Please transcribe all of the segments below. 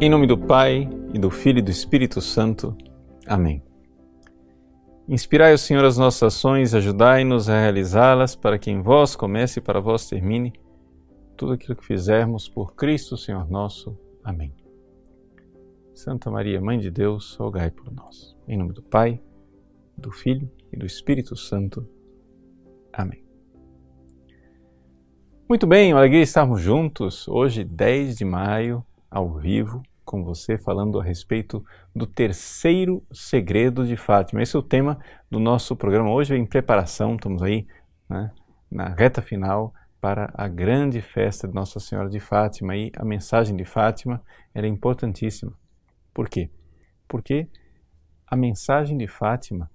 Em nome do Pai, e do Filho e do Espírito Santo. Amém. Inspirai o Senhor as nossas ações, ajudai-nos a realizá-las, para que em vós comece e para vós termine tudo aquilo que fizermos por Cristo, Senhor nosso. Amém. Santa Maria, Mãe de Deus, rogai por nós. Em nome do Pai, do Filho e do Espírito Santo. Amém. Muito bem, uma alegria estarmos juntos hoje, 10 de maio, ao vivo com você falando a respeito do terceiro segredo de Fátima. Esse é o tema do nosso programa hoje, em preparação, estamos aí né, na reta final para a grande festa de Nossa Senhora de Fátima e a mensagem de Fátima era é importantíssima. Por quê? Porque a mensagem de Fátima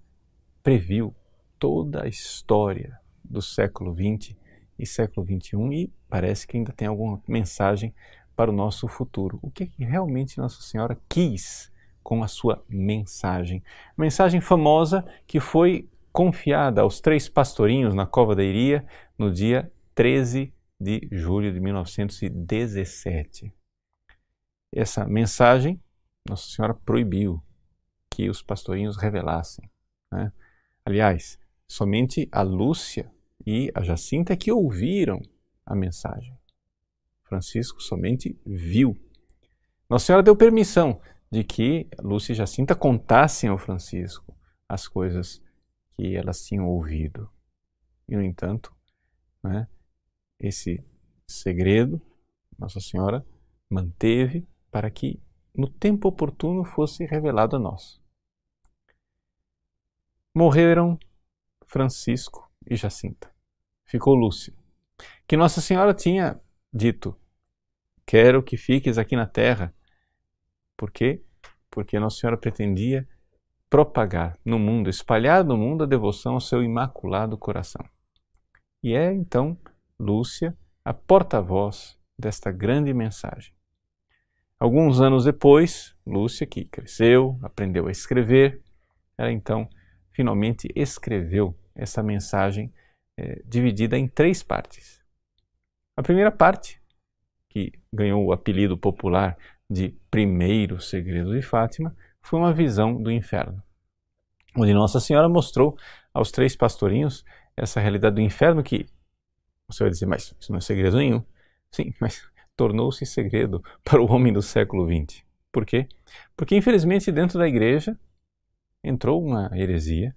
previu toda a história do século XX e século XXI e parece que ainda tem alguma mensagem para o nosso futuro. O que, que realmente Nossa Senhora quis com a sua mensagem? Mensagem famosa que foi confiada aos três pastorinhos na Cova da Iria no dia 13 de julho de 1917. Essa mensagem Nossa Senhora proibiu que os pastorinhos revelassem. Né? Aliás, somente a Lúcia e a Jacinta que ouviram a mensagem. Francisco somente viu. Nossa Senhora deu permissão de que Lúcia e Jacinta contassem ao Francisco as coisas que elas tinham ouvido. E, no entanto, né, esse segredo Nossa Senhora manteve para que no tempo oportuno fosse revelado a nós. Morreram Francisco e Jacinta. Ficou Lúcia, que Nossa Senhora tinha dito Quero que fiques aqui na terra. Por quê? Porque Nossa Senhora pretendia propagar no mundo, espalhar no mundo a devoção ao seu imaculado coração. E é então Lúcia a porta-voz desta grande mensagem. Alguns anos depois, Lúcia, que cresceu, aprendeu a escrever, ela então finalmente escreveu essa mensagem é, dividida em três partes. A primeira parte que ganhou o apelido popular de primeiro segredo de Fátima, foi uma visão do inferno, onde Nossa Senhora mostrou aos três pastorinhos essa realidade do inferno que você vai dizer, mas isso não é segredo nenhum. Sim, mas tornou-se segredo para o homem do século XX. Por quê? Porque, infelizmente, dentro da igreja entrou uma heresia,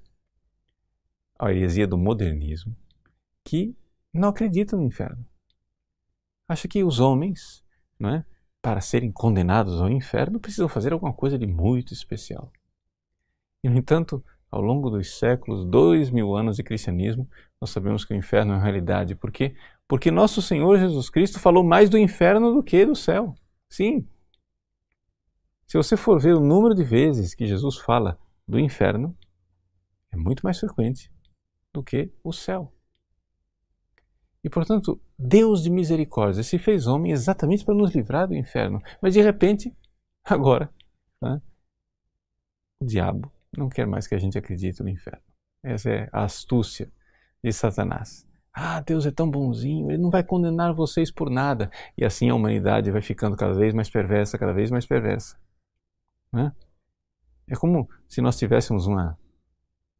a heresia do modernismo, que não acredita no inferno acha que os homens, não é, para serem condenados ao inferno, precisam fazer alguma coisa de muito especial. E, no entanto, ao longo dos séculos, dois mil anos de cristianismo, nós sabemos que o inferno é uma realidade. Por quê? Porque nosso Senhor Jesus Cristo falou mais do inferno do que do céu. Sim. Se você for ver o número de vezes que Jesus fala do inferno, é muito mais frequente do que o céu. E, portanto, Deus de misericórdia se fez homem exatamente para nos livrar do inferno. Mas, de repente, agora, né, o diabo não quer mais que a gente acredite no inferno. Essa é a astúcia de Satanás. Ah, Deus é tão bonzinho, ele não vai condenar vocês por nada. E assim a humanidade vai ficando cada vez mais perversa, cada vez mais perversa. Né? É como se nós tivéssemos uma,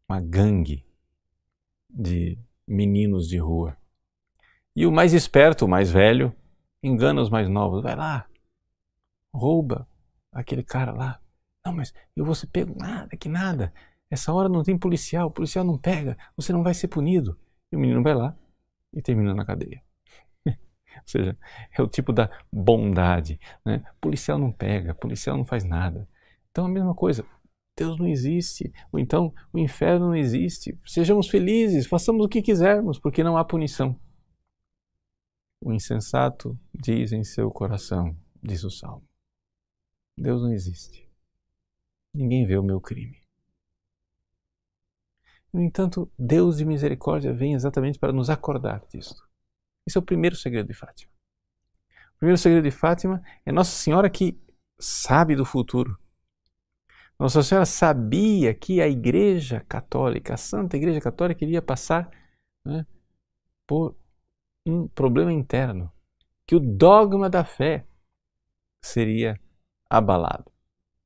uma gangue de meninos de rua e o mais esperto, o mais velho, engana os mais novos. Vai lá, rouba aquele cara lá. Não, mas eu vou ser pego. Nada, que nada. Essa hora não tem policial, o policial não pega, você não vai ser punido. E o menino vai lá e termina na cadeia. Ou seja, é o tipo da bondade. Né? Policial não pega, policial não faz nada. Então a mesma coisa. Deus não existe, ou então o inferno não existe. Sejamos felizes, façamos o que quisermos, porque não há punição. O insensato diz em seu coração, diz o salmo: Deus não existe. Ninguém vê o meu crime. No entanto, Deus de misericórdia vem exatamente para nos acordar disto. Esse é o primeiro segredo de Fátima. O primeiro segredo de Fátima é Nossa Senhora que sabe do futuro. Nossa Senhora sabia que a Igreja Católica, a Santa Igreja Católica, iria passar né, por um problema interno, que o dogma da fé seria abalado.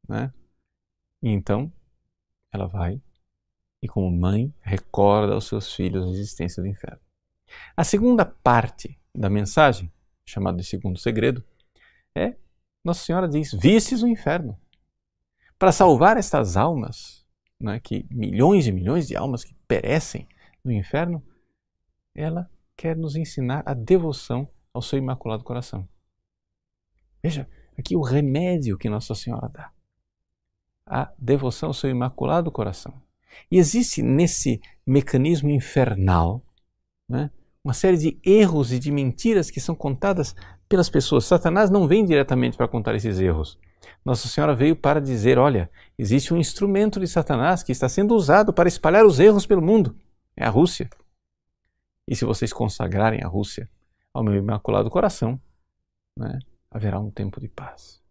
Né? E então ela vai e, como mãe, recorda aos seus filhos a existência do inferno. A segunda parte da mensagem, chamada de segundo segredo, é Nossa Senhora diz: Vistes o inferno. Para salvar estas almas, né, que milhões e milhões de almas que perecem no inferno, ela quer nos ensinar a devoção ao seu imaculado coração. Veja aqui o remédio que Nossa Senhora dá. A devoção ao seu imaculado coração. E existe nesse mecanismo infernal né, uma série de erros e de mentiras que são contadas pelas pessoas. Satanás não vem diretamente para contar esses erros. Nossa Senhora veio para dizer: olha, existe um instrumento de Satanás que está sendo usado para espalhar os erros pelo mundo. É a Rússia. E se vocês consagrarem a Rússia ao meu imaculado coração, né, haverá um tempo de paz.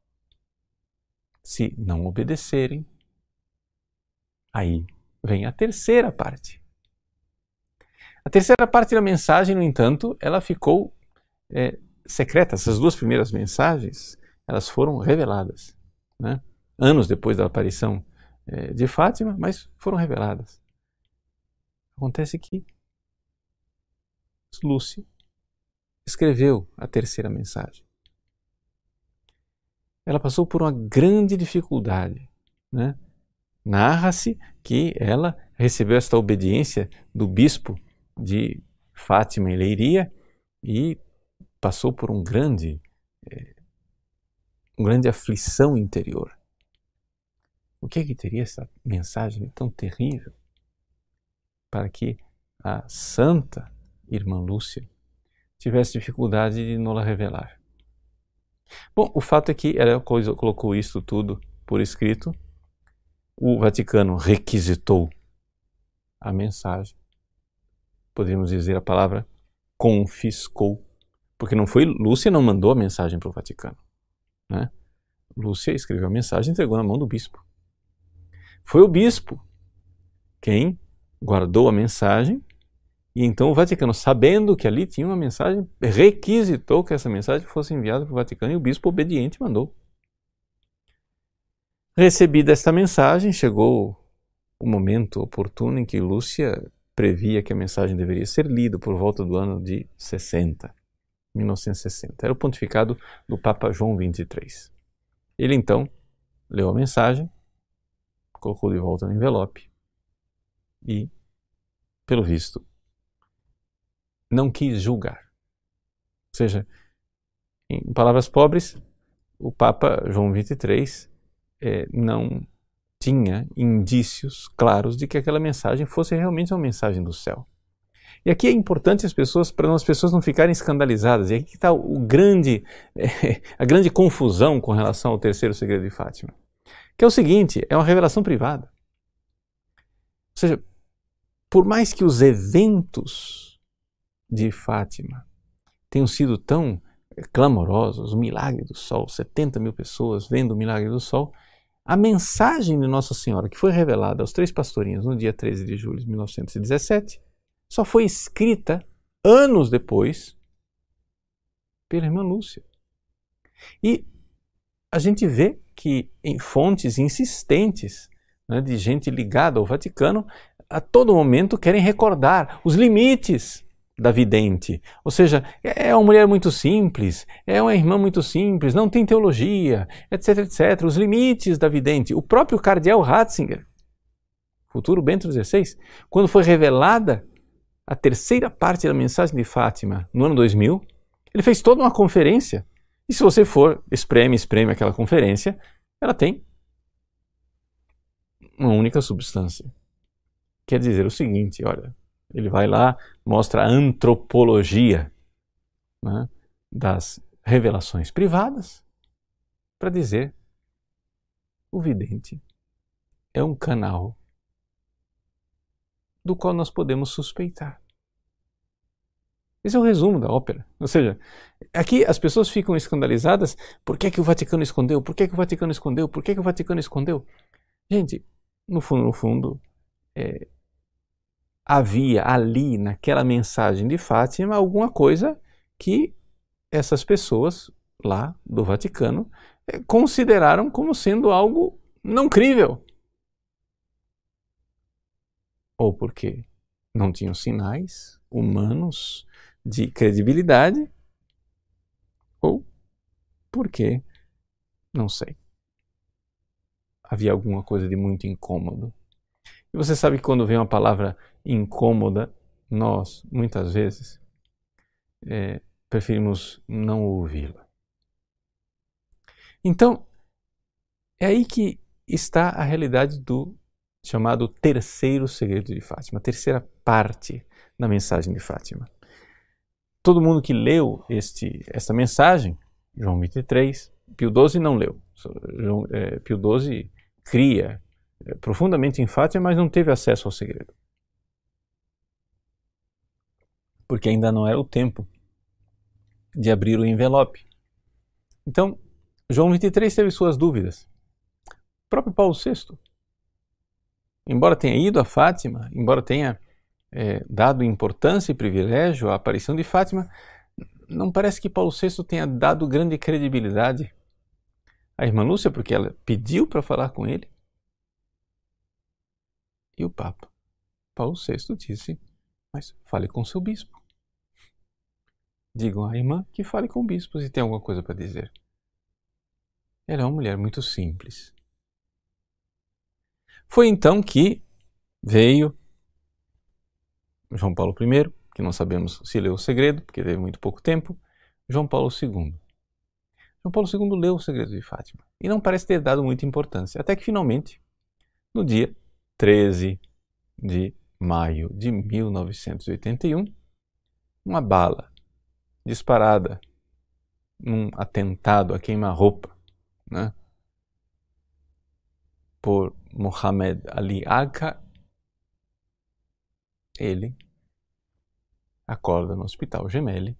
Se não obedecerem, aí vem a terceira parte. A terceira parte da mensagem, no entanto, ela ficou é, secreta. Essas duas primeiras mensagens, elas foram reveladas, né? anos depois da aparição é, de Fátima, mas foram reveladas. Acontece que Lúcia escreveu a terceira mensagem. Ela passou por uma grande dificuldade, né? Narra-se que ela recebeu esta obediência do bispo de Fátima em Leiria e passou por um grande, é, uma grande aflição interior. O que é que teria essa mensagem tão terrível para que a santa irmã Lúcia tivesse dificuldade de la revelar? Bom, o fato é que ela colocou isso tudo por escrito o Vaticano requisitou a mensagem. Poderíamos dizer a palavra confiscou, porque não foi Lúcia não mandou a mensagem para o Vaticano, né? Lúcia escreveu a mensagem e entregou na mão do bispo. Foi o bispo quem guardou a mensagem e então o Vaticano, sabendo que ali tinha uma mensagem, requisitou que essa mensagem fosse enviada para o Vaticano e o bispo obediente mandou. Recebida esta mensagem, chegou o momento oportuno em que Lúcia previa que a mensagem deveria ser lida por volta do ano de 60, 1960. Era o pontificado do Papa João XXIII. Ele então leu a mensagem, colocou de volta no envelope e, pelo visto, não quis julgar. Ou seja, em palavras pobres, o Papa João XXIII é, não tinha indícios claros de que aquela mensagem fosse realmente uma mensagem do céu. E aqui é importante as pessoas, para as pessoas não ficarem escandalizadas. E aqui está o grande, é, a grande confusão com relação ao terceiro segredo de Fátima. Que é o seguinte, é uma revelação privada. Ou seja, por mais que os eventos de Fátima tenham sido tão clamorosos, o milagre do sol, 70 mil pessoas vendo o milagre do sol, a mensagem de Nossa Senhora, que foi revelada aos três pastorinhos no dia 13 de julho de 1917, só foi escrita anos depois pela irmã Lúcia. E a gente vê que em fontes insistentes né, de gente ligada ao Vaticano, a todo momento querem recordar os limites da vidente. Ou seja, é uma mulher muito simples, é uma irmã muito simples, não tem teologia, etc, etc. Os limites da vidente. O próprio cardeal Ratzinger, futuro Bento XVI, quando foi revelada a terceira parte da mensagem de Fátima no ano 2000, ele fez toda uma conferência. E se você for, espreme, espreme aquela conferência, ela tem uma única substância. Quer dizer o seguinte, olha, ele vai lá, mostra a antropologia né, das revelações privadas para dizer o vidente é um canal do qual nós podemos suspeitar. Esse é o resumo da ópera. Ou seja, aqui as pessoas ficam escandalizadas. Por que, é que o Vaticano escondeu? Por que, é que o Vaticano escondeu? Por que, é que o Vaticano escondeu? Gente, no fundo, no fundo, é, havia ali naquela mensagem de Fátima alguma coisa que essas pessoas lá do Vaticano eh, consideraram como sendo algo não crível. Ou porque não tinham sinais humanos de credibilidade, ou porque, não sei, havia alguma coisa de muito incômodo. E você sabe que quando vem uma palavra incômoda, nós, muitas vezes, é, preferimos não ouvi-la. Então, é aí que está a realidade do chamado terceiro segredo de Fátima, a terceira parte da mensagem de Fátima. Todo mundo que leu este, esta mensagem, João 23, Pio XII não leu. João, é, Pio XII cria é, profundamente em Fátima, mas não teve acesso ao segredo. Porque ainda não era o tempo de abrir o envelope. Então, João 23 teve suas dúvidas. O próprio Paulo VI, embora tenha ido a Fátima, embora tenha é, dado importância e privilégio à aparição de Fátima, não parece que Paulo VI tenha dado grande credibilidade à irmã Lúcia, porque ela pediu para falar com ele. E o Papa, Paulo VI, disse: Mas fale com seu bispo. Digam à irmã que fale com o bispo se tem alguma coisa para dizer. Ela é uma mulher muito simples. Foi então que veio João Paulo I, que não sabemos se leu o segredo, porque teve muito pouco tempo, João Paulo II. João Paulo II leu o segredo de Fátima e não parece ter dado muita importância, até que finalmente, no dia 13 de maio de 1981, uma bala disparada num atentado a queima-roupa né, por Mohamed Ali Agha, ele acorda no hospital Gemelli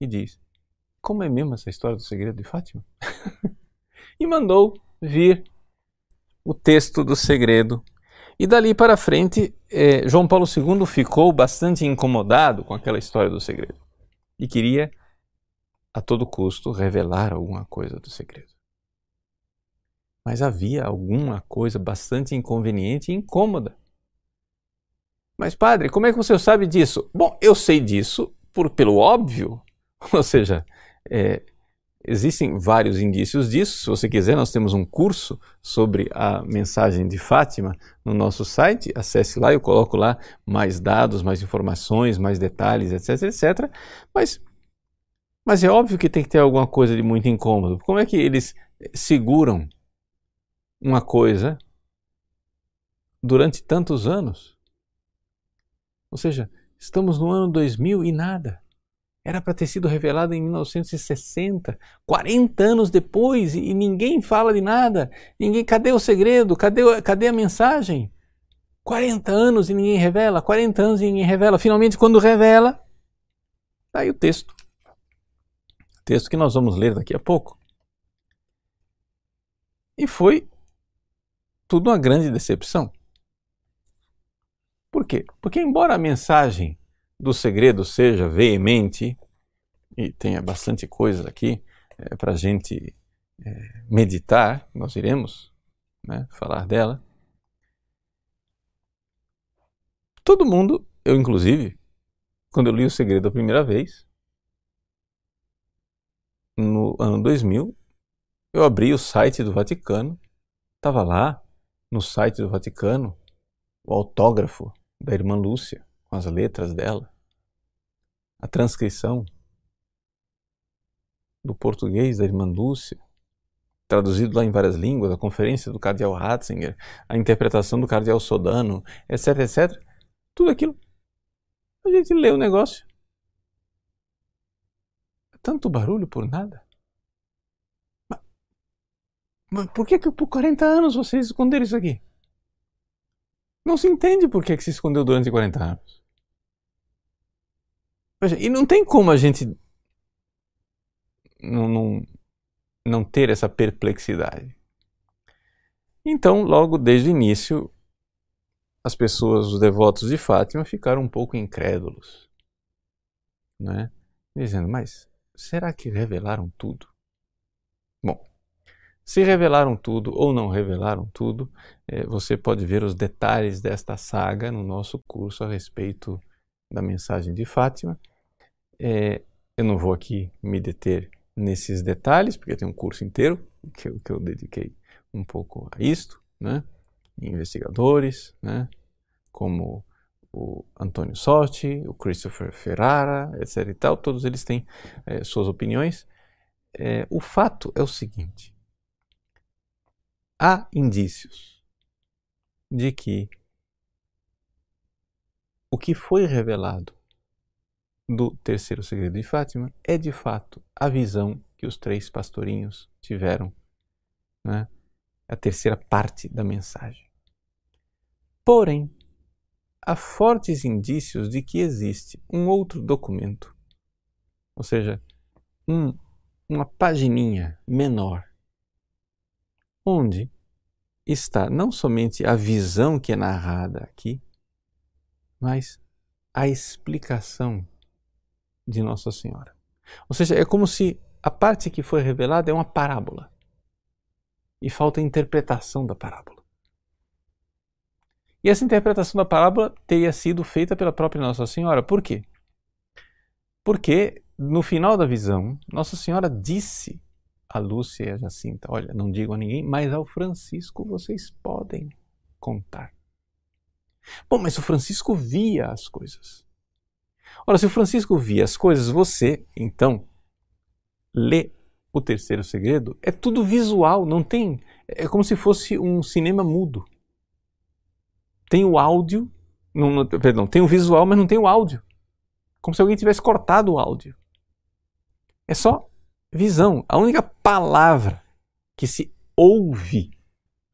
e diz: Como é mesmo essa história do segredo de Fátima? e mandou vir o texto do segredo. E dali para frente, eh, João Paulo II ficou bastante incomodado com aquela história do segredo e queria, a todo custo, revelar alguma coisa do segredo. Mas havia alguma coisa bastante inconveniente e incômoda. Mas, padre, como é que você sabe disso? Bom, eu sei disso por, pelo óbvio. Ou seja, é, existem vários indícios disso. Se você quiser, nós temos um curso sobre a mensagem de Fátima no nosso site. Acesse lá, eu coloco lá mais dados, mais informações, mais detalhes, etc, etc. Mas, mas é óbvio que tem que ter alguma coisa de muito incômodo. Como é que eles seguram uma coisa durante tantos anos? Ou seja, estamos no ano 2000 e nada. Era para ter sido revelado em 1960, 40 anos depois, e ninguém fala de nada. Ninguém, cadê o segredo? Cadê, cadê a mensagem? 40 anos e ninguém revela, 40 anos e ninguém revela. Finalmente, quando revela, está aí o texto. Texto que nós vamos ler daqui a pouco. E foi tudo uma grande decepção. Por quê? Porque, embora a mensagem do segredo seja veemente, e tenha bastante coisa aqui é, para a gente é, meditar, nós iremos né, falar dela. Todo mundo, eu inclusive, quando eu li o segredo a primeira vez, no ano 2000, eu abri o site do Vaticano, estava lá no site do Vaticano o autógrafo da irmã Lúcia com as letras dela, a transcrição do português da irmã Lúcia, traduzido lá em várias línguas, a conferência do cardeal Ratzinger, a interpretação do cardeal Sodano, etc, etc. Tudo aquilo. A gente lê o negócio. Tanto barulho por nada. Mas, mas por que, que por 40 anos vocês esconderam isso aqui? Não se entende por que, que se escondeu durante 40 anos. E não tem como a gente não, não, não ter essa perplexidade. Então, logo desde o início, as pessoas, os devotos de Fátima, ficaram um pouco incrédulos, né? dizendo: Mas será que revelaram tudo? Bom, se revelaram tudo ou não revelaram tudo, eh, você pode ver os detalhes desta saga no nosso curso a respeito da mensagem de Fátima. É, eu não vou aqui me deter nesses detalhes, porque tem um curso inteiro que eu, que eu dediquei um pouco a isto, né? investigadores, né? como o Antônio Sotti, o Christopher Ferrara, etc. e tal, todos eles têm é, suas opiniões. É, o fato é o seguinte: há indícios de que o que foi revelado do terceiro segredo de Fátima é de fato a visão que os três pastorinhos tiveram, né? a terceira parte da mensagem. Porém, há fortes indícios de que existe um outro documento, ou seja, um, uma pagininha menor, onde está não somente a visão que é narrada aqui, mas a explicação de Nossa Senhora. Ou seja, é como se a parte que foi revelada é uma parábola e falta a interpretação da parábola. E essa interpretação da parábola teria sido feita pela própria Nossa Senhora. Por quê? Porque no final da visão, Nossa Senhora disse a Lúcia e a Jacinta: Olha, não digo a ninguém, mas ao Francisco vocês podem contar. Bom, mas o Francisco via as coisas. Ora, se o Francisco via as coisas, você, então, lê o terceiro segredo, é tudo visual, não tem. É como se fosse um cinema mudo. Tem o áudio, não, não, perdão, tem o visual, mas não tem o áudio. Como se alguém tivesse cortado o áudio. É só visão. A única palavra que se ouve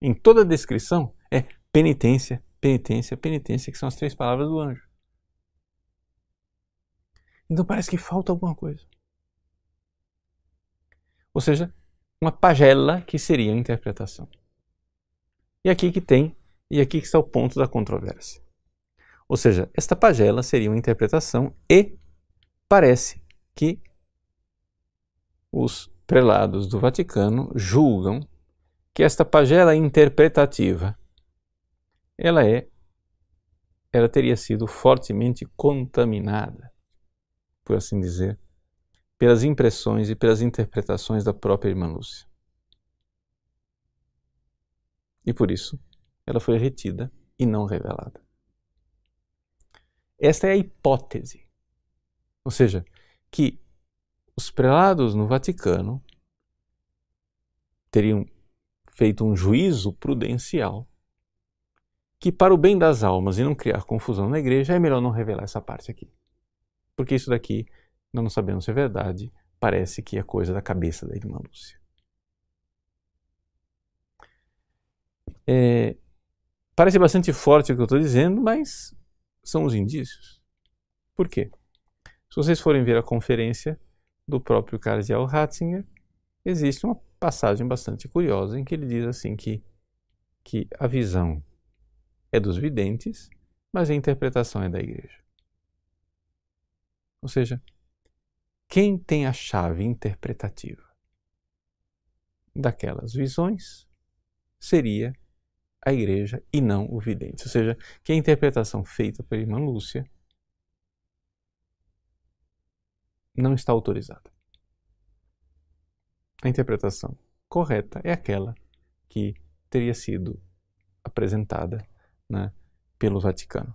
em toda a descrição é penitência, penitência, penitência, que são as três palavras do anjo. Então parece que falta alguma coisa. Ou seja, uma pagela que seria a interpretação. E aqui que tem, e aqui que está o ponto da controvérsia. Ou seja, esta pagela seria uma interpretação e parece que os prelados do Vaticano julgam que esta pagela interpretativa ela é ela teria sido fortemente contaminada, por assim dizer, pelas impressões e pelas interpretações da própria irmã Lúcia. E por isso, ela foi retida e não revelada. Esta é a hipótese. Ou seja, que os prelados no Vaticano teriam feito um juízo prudencial que, para o bem das almas e não criar confusão na igreja, é melhor não revelar essa parte aqui. Porque isso daqui nós não sabemos se é verdade, parece que é coisa da cabeça da irmã Lúcia. É, parece bastante forte o que eu estou dizendo, mas são os indícios. Por quê? Se vocês forem ver a conferência do próprio cardeal Ratzinger, existe uma passagem bastante curiosa em que ele diz assim que, que a visão é dos videntes, mas a interpretação é da igreja. Ou seja, quem tem a chave interpretativa daquelas visões seria a igreja e não o vidente. Ou seja, que a interpretação feita pela irmã Lúcia não está autorizada. A interpretação correta é aquela que teria sido apresentada né, pelo Vaticano.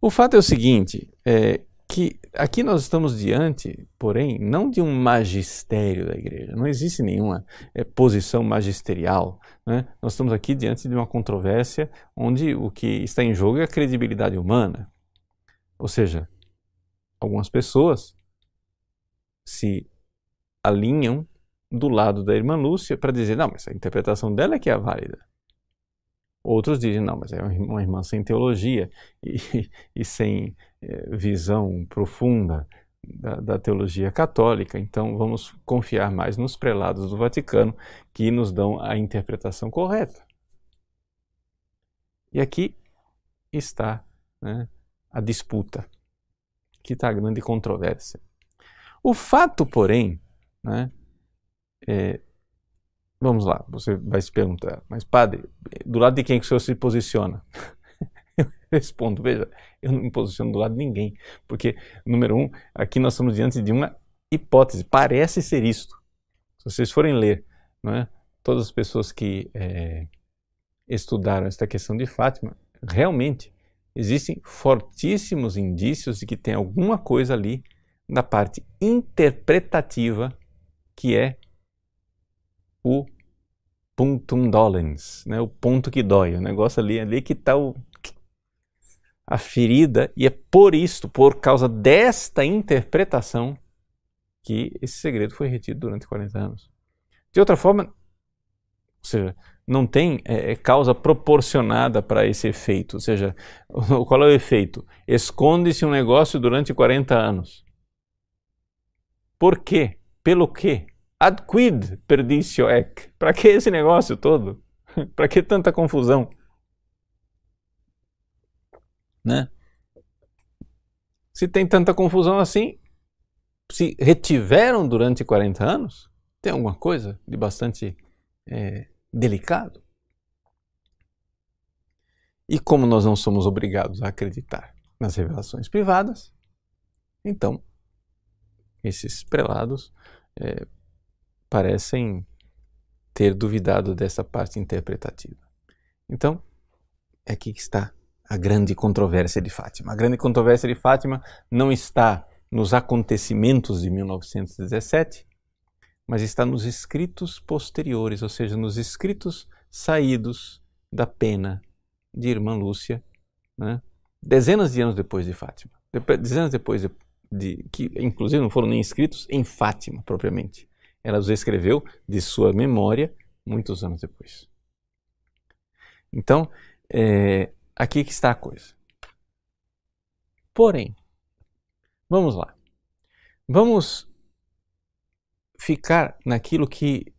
O fato é o seguinte: é, que aqui nós estamos diante, porém, não de um magistério da igreja. Não existe nenhuma é, posição magisterial. Né? Nós estamos aqui diante de uma controvérsia onde o que está em jogo é a credibilidade humana. Ou seja, algumas pessoas se alinham do lado da irmã Lúcia para dizer, não, mas a interpretação dela é que é válida. Outros dizem, não, mas é uma irmã sem teologia e, e sem é, visão profunda da, da, teologia católica, então vamos confiar mais nos prelados do Vaticano que nos dão a interpretação correta. E aqui está né, a disputa, aqui está a grande controvérsia. O fato, porém, né, é, vamos lá, você vai se perguntar, mas padre, do lado de quem que o senhor se posiciona? eu respondo, veja, eu não me posiciono do lado de ninguém, porque, número um, aqui nós estamos diante de uma hipótese, parece ser isto. Se vocês forem ler, não é, todas as pessoas que é, estudaram esta questão de Fátima, realmente existem fortíssimos indícios de que tem alguma coisa ali na parte interpretativa que é o punctum dolens, né? o ponto que dói, o negócio ali, ali que está a ferida, e é por isso, por causa desta interpretação, que esse segredo foi retido durante 40 anos. De outra forma, ou seja, não tem é, é causa proporcionada para esse efeito. Ou seja, qual é o efeito? Esconde-se um negócio durante 40 anos. Por quê? Pelo quê? Ad quid perdicio ec? Para que esse negócio todo? Para que tanta confusão? Né? Se tem tanta confusão assim, se retiveram durante 40 anos, tem alguma coisa de bastante é, delicado. E como nós não somos obrigados a acreditar nas revelações privadas, então esses prelados é, parecem ter duvidado dessa parte interpretativa. Então, é aqui que está a grande controvérsia de Fátima. A grande controvérsia de Fátima não está nos acontecimentos de 1917, mas está nos escritos posteriores, ou seja, nos escritos saídos da pena de Irmã Lúcia, né? dezenas de anos depois de Fátima, dezenas depois de, de, que inclusive não foram nem escritos em Fátima propriamente. Ela os escreveu de sua memória muitos anos depois. Então, é, aqui que está a coisa. Porém, vamos lá. Vamos ficar naquilo que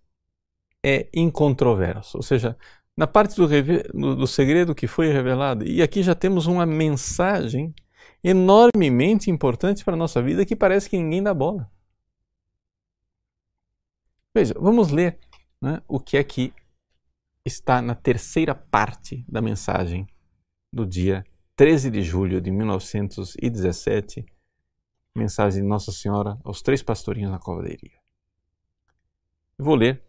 é incontroverso, ou seja, na parte do, do, do, segredo que foi revelado. E aqui já temos uma mensagem enormemente importante para a nossa vida que parece que ninguém dá bola. Veja, vamos ler né, o que é que está na terceira parte da mensagem do dia 13 de julho de 1917, mensagem de Nossa Senhora aos três pastorinhos na cova da Iria. Vou ler,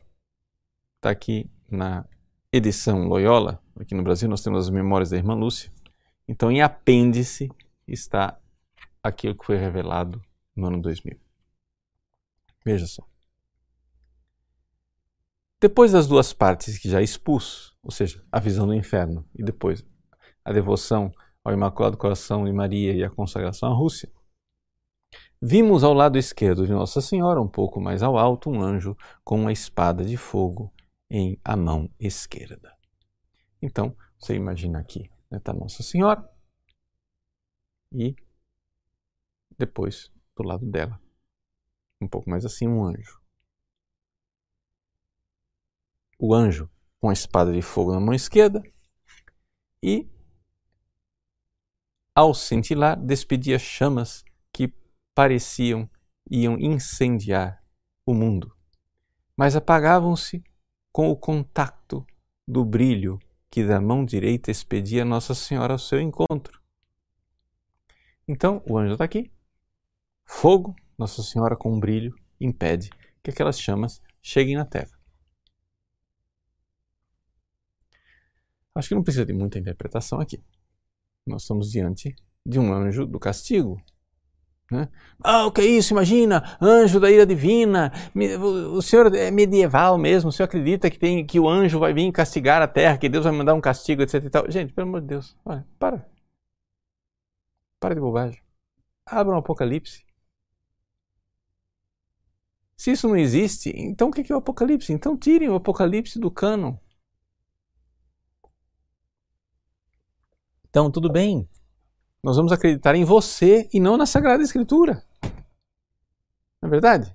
está aqui na edição Loyola, aqui no Brasil nós temos as memórias da irmã Lúcia. Então, em apêndice está aquilo que foi revelado no ano 2000. Veja só. Depois das duas partes que já expus, ou seja, a visão do inferno e depois a devoção ao Imaculado Coração de Maria e a consagração à Rússia, vimos ao lado esquerdo de Nossa Senhora, um pouco mais ao alto, um anjo com uma espada de fogo em a mão esquerda. Então, você imagina aqui, está né, tá Nossa Senhora e depois do lado dela, um pouco mais assim, um anjo. O anjo com a espada de fogo na mão esquerda e, ao cintilar, despedia chamas que pareciam iam incendiar o mundo, mas apagavam-se com o contato do brilho que da mão direita expedia Nossa Senhora ao seu encontro. Então, o anjo está aqui. Fogo, Nossa Senhora com um brilho, impede que aquelas chamas cheguem na terra. Acho que não precisa de muita interpretação aqui. Nós estamos diante de um anjo do castigo, né? Ah, o que é isso? Imagina, anjo da ira divina. O senhor é medieval mesmo. O senhor acredita que, tem, que o anjo vai vir castigar a terra, que Deus vai mandar um castigo, etc. E tal. Gente, pelo amor de Deus, olha, para. Para de bobagem. Abra um Apocalipse. Se isso não existe, então o que é o Apocalipse? Então tirem o Apocalipse do cânon. Então, tudo bem. Nós vamos acreditar em você e não na Sagrada Escritura. Não é verdade?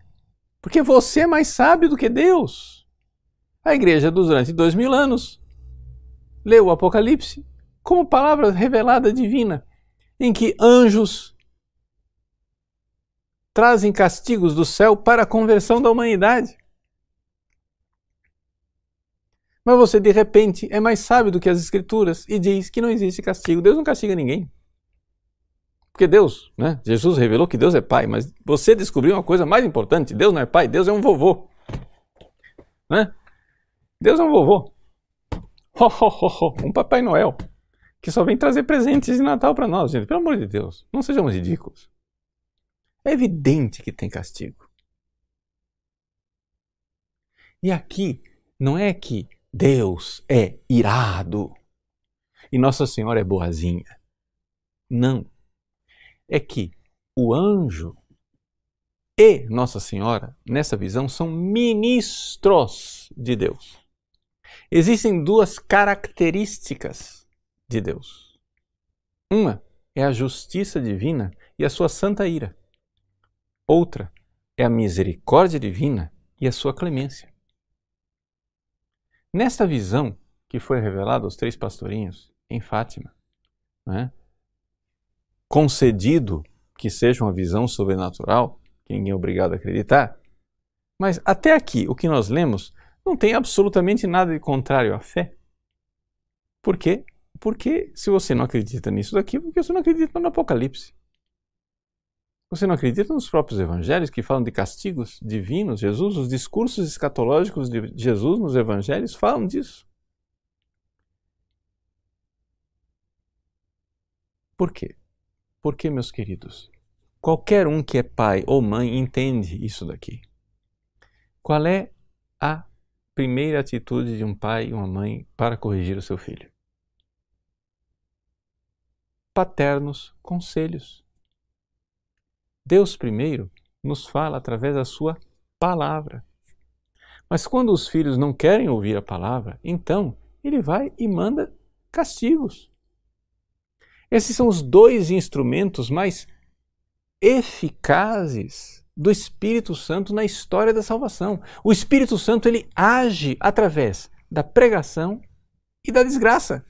Porque você é mais sábio do que Deus. A igreja durante dois mil anos leu o Apocalipse como palavra revelada divina, em que anjos trazem castigos do céu para a conversão da humanidade. Mas você, de repente, é mais sábio do que as Escrituras e diz que não existe castigo. Deus não castiga ninguém. Porque Deus, né? Jesus revelou que Deus é pai, mas você descobriu uma coisa mais importante: Deus não é pai, Deus é um vovô. Né? Deus é um vovô. Ho, ho, ho, ho, um Papai Noel que só vem trazer presentes de Natal para nós, gente. Pelo amor de Deus, não sejamos ridículos. É evidente que tem castigo. E aqui não é que Deus é irado e Nossa Senhora é boazinha. Não. É que o anjo e Nossa Senhora, nessa visão, são ministros de Deus. Existem duas características de Deus. Uma é a justiça divina e a sua santa ira. Outra é a misericórdia divina e a sua clemência. Nesta visão que foi revelada aos três pastorinhos em Fátima, né, concedido que seja uma visão sobrenatural, que ninguém é obrigado a acreditar, mas até aqui o que nós lemos não tem absolutamente nada de contrário à fé. Por quê? Porque se você não acredita nisso daqui, porque você não acredita no Apocalipse. Você não acredita nos próprios evangelhos que falam de castigos divinos? Jesus, os discursos escatológicos de Jesus nos evangelhos falam disso. Por quê? Porque, meus queridos, qualquer um que é pai ou mãe entende isso daqui. Qual é a primeira atitude de um pai e uma mãe para corrigir o seu filho? Paternos conselhos. Deus primeiro nos fala através da sua palavra. Mas quando os filhos não querem ouvir a palavra, então ele vai e manda castigos. Esses são os dois instrumentos mais eficazes do Espírito Santo na história da salvação. O Espírito Santo ele age através da pregação e da desgraça.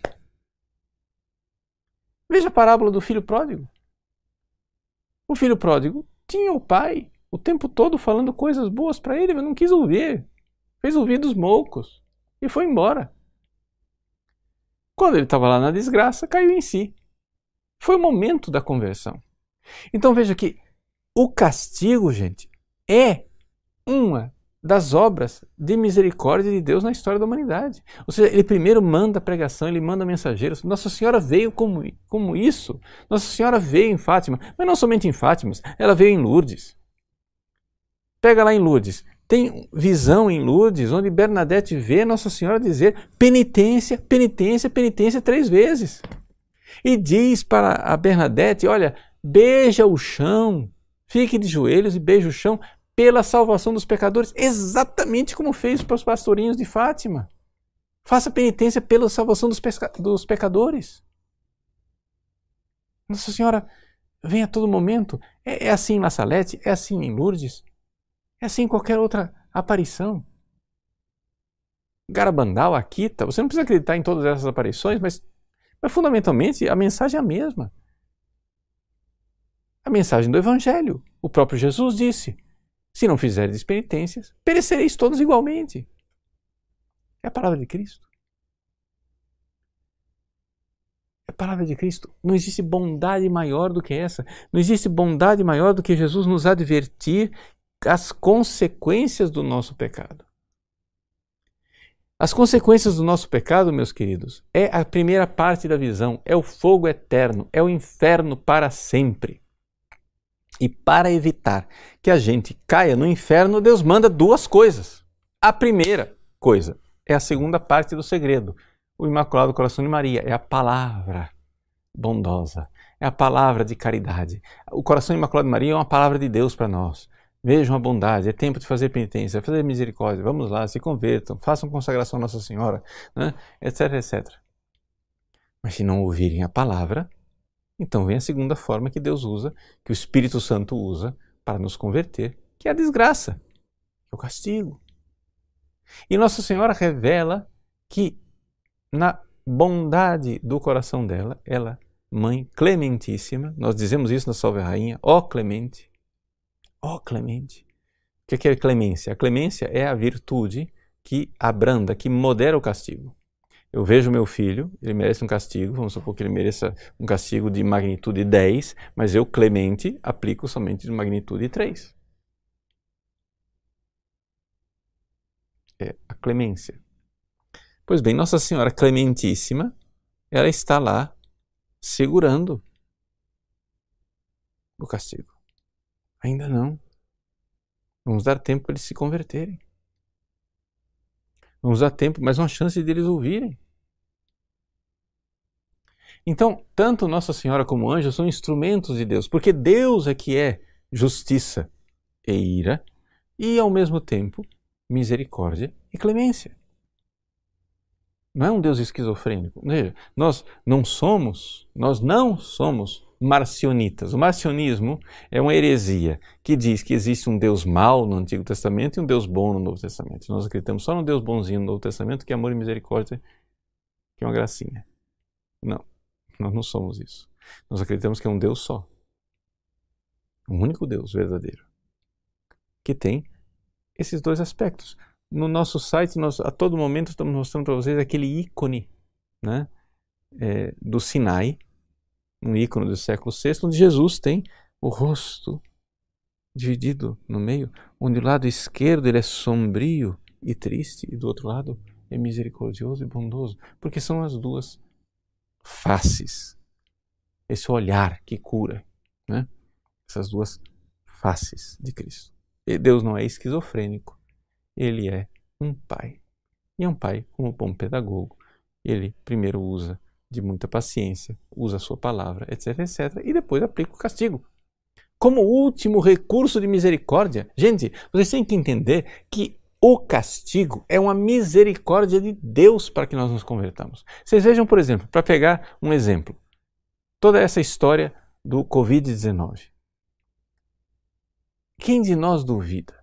Veja a parábola do filho pródigo. O filho pródigo tinha o pai o tempo todo falando coisas boas para ele, mas não quis ouvir. Fez ouvidos moucos e foi embora. Quando ele estava lá na desgraça, caiu em si. Foi o momento da conversão. Então veja que o castigo, gente, é uma das obras de misericórdia de Deus na história da humanidade. Ou seja, ele primeiro manda a pregação, ele manda mensageiros. Nossa Senhora veio como, como isso. Nossa Senhora veio em Fátima, mas não somente em Fátima, ela veio em Lourdes. Pega lá em Lourdes. Tem visão em Lourdes, onde Bernadette vê Nossa Senhora dizer penitência, penitência, penitência três vezes. E diz para a Bernadette: olha, beija o chão, fique de joelhos e beija o chão pela salvação dos pecadores, exatamente como fez para os pastorinhos de Fátima. Faça penitência pela salvação dos, dos pecadores. Nossa Senhora vem a todo momento. É, é assim em La Salete, é assim em Lourdes, é assim em qualquer outra aparição. Garabandal, Akita, você não precisa acreditar em todas essas aparições, mas, mas fundamentalmente a mensagem é a mesma. A mensagem do Evangelho. O próprio Jesus disse: se não fizerdes penitências, perecereis todos igualmente. É a palavra de Cristo. É a palavra de Cristo. Não existe bondade maior do que essa. Não existe bondade maior do que Jesus nos advertir as consequências do nosso pecado. As consequências do nosso pecado, meus queridos, é a primeira parte da visão, é o fogo eterno, é o inferno para sempre. E para evitar que a gente caia no inferno, Deus manda duas coisas. A primeira coisa é a segunda parte do segredo. O Imaculado Coração de Maria é a palavra bondosa, é a palavra de caridade. O Coração Imaculado de Maria é uma palavra de Deus para nós. Vejam a bondade, é tempo de fazer penitência, fazer misericórdia, vamos lá, se convertam, façam consagração a Nossa Senhora, né? etc, etc. Mas se não ouvirem a palavra, então vem a segunda forma que Deus usa, que o Espírito Santo usa para nos converter, que é a desgraça, é o castigo. E Nossa Senhora revela que na bondade do coração dela, ela, mãe clementíssima, nós dizemos isso na Salve Rainha, ó Clemente, Ó clemente. O que é clemência? A clemência é a virtude que abranda, que modera o castigo. Eu vejo meu filho, ele merece um castigo, vamos supor que ele mereça um castigo de magnitude 10, mas eu, clemente, aplico somente de magnitude 3. É a clemência. Pois bem, Nossa Senhora Clementíssima, ela está lá segurando o castigo. Ainda não. Vamos dar tempo para eles se converterem. Vamos dar tempo, mais uma chance deles ouvirem. Então, tanto Nossa Senhora como anjo são instrumentos de Deus, porque Deus é que é justiça e ira, e ao mesmo tempo misericórdia e clemência. Não é um Deus esquizofrênico. Nós não somos, nós não somos marcionitas. O marcionismo é uma heresia que diz que existe um Deus mau no Antigo Testamento e um Deus bom no Novo Testamento. Nós acreditamos só no Deus bonzinho no Novo Testamento, que é amor e misericórdia, que é uma gracinha. Não, nós não somos isso. Nós acreditamos que é um Deus só. Um único Deus verdadeiro. Que tem esses dois aspectos. No nosso site, nós a todo momento estamos mostrando para vocês aquele ícone né, é, do Sinai, um ícone do século VI, onde Jesus tem o rosto dividido no meio, onde o lado esquerdo ele é sombrio e triste, e do outro lado é misericordioso e bondoso, porque são as duas faces. Esse olhar que cura, né? essas duas faces de Cristo. E Deus não é esquizofrênico, ele é um pai. E é um pai como bom pedagogo. Ele primeiro usa de muita paciência, usa a sua palavra, etc, etc, e depois aplica o castigo. Como último recurso de misericórdia, gente, vocês têm que entender que o castigo é uma misericórdia de Deus para que nós nos convertamos. Vocês vejam, por exemplo, para pegar um exemplo, toda essa história do Covid-19. Quem de nós duvida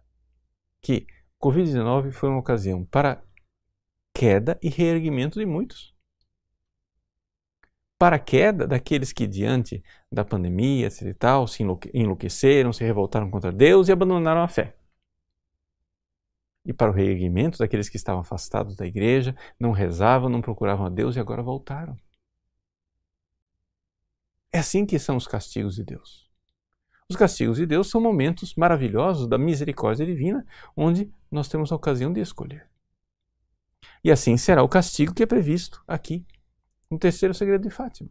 que Covid-19 foi uma ocasião para queda e reerguimento de muitos? Para a queda daqueles que, diante da pandemia, etc. e tal, se enlouqueceram, se revoltaram contra Deus e abandonaram a fé e para o reerguimento daqueles que estavam afastados da igreja, não rezavam, não procuravam a Deus e agora voltaram. É assim que são os castigos de Deus. Os castigos de Deus são momentos maravilhosos da misericórdia divina, onde nós temos a ocasião de escolher. E assim será o castigo que é previsto aqui, no terceiro segredo de Fátima.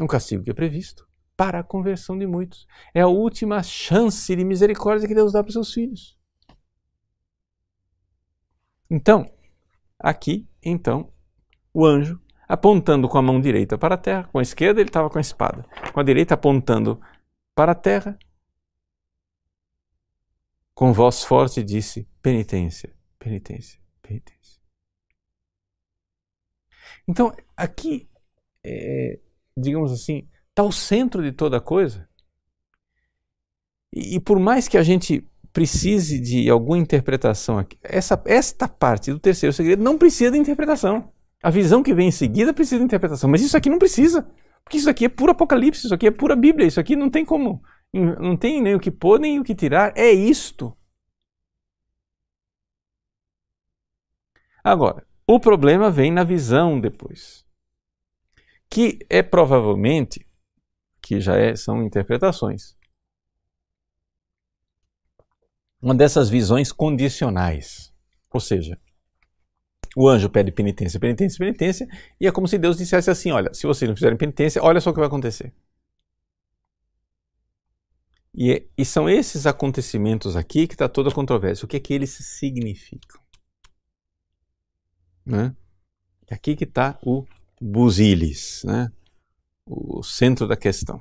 Um castigo que é previsto para a conversão de muitos. É a última chance de misericórdia que Deus dá para os seus filhos. Então, aqui, então, o anjo apontando com a mão direita para a terra, com a esquerda ele estava com a espada, com a direita apontando para a terra, com voz forte disse: penitência, penitência, penitência. Então, aqui, é, digamos assim, está o centro de toda a coisa. E, e por mais que a gente precise de alguma interpretação aqui. Essa, esta parte do terceiro segredo não precisa de interpretação. A visão que vem em seguida precisa de interpretação, mas isso aqui não precisa. Porque isso aqui é puro apocalipse, isso aqui é pura Bíblia, isso aqui não tem como, não tem nem o que pôr, nem o que tirar, é isto. Agora, o problema vem na visão depois. Que é provavelmente, que já é, são interpretações, uma dessas visões condicionais. Ou seja, o anjo pede penitência, penitência, penitência, e é como se Deus dissesse assim: olha, se vocês não fizerem penitência, olha só o que vai acontecer. E, e são esses acontecimentos aqui que está toda a controvérsia. O que é que eles significam? Né? Aqui que está o busilis, né? o centro da questão.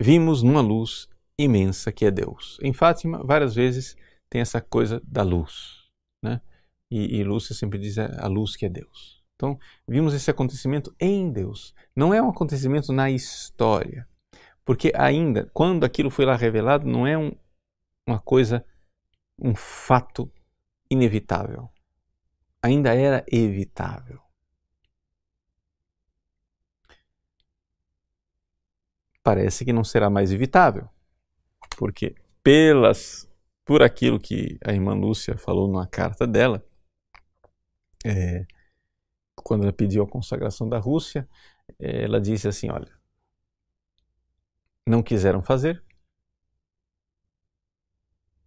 Vimos numa luz imensa que é Deus. Em Fátima, várias vezes tem essa coisa da luz, né? E, e Lúcia sempre diz a luz que é Deus. Então, vimos esse acontecimento em Deus. Não é um acontecimento na história. Porque ainda, quando aquilo foi lá revelado, não é um, uma coisa, um fato inevitável. Ainda era evitável. parece que não será mais evitável. Porque pelas por aquilo que a irmã Lúcia falou numa carta dela, é, quando ela pediu a consagração da Rússia, é, ela disse assim: olha, não quiseram fazer,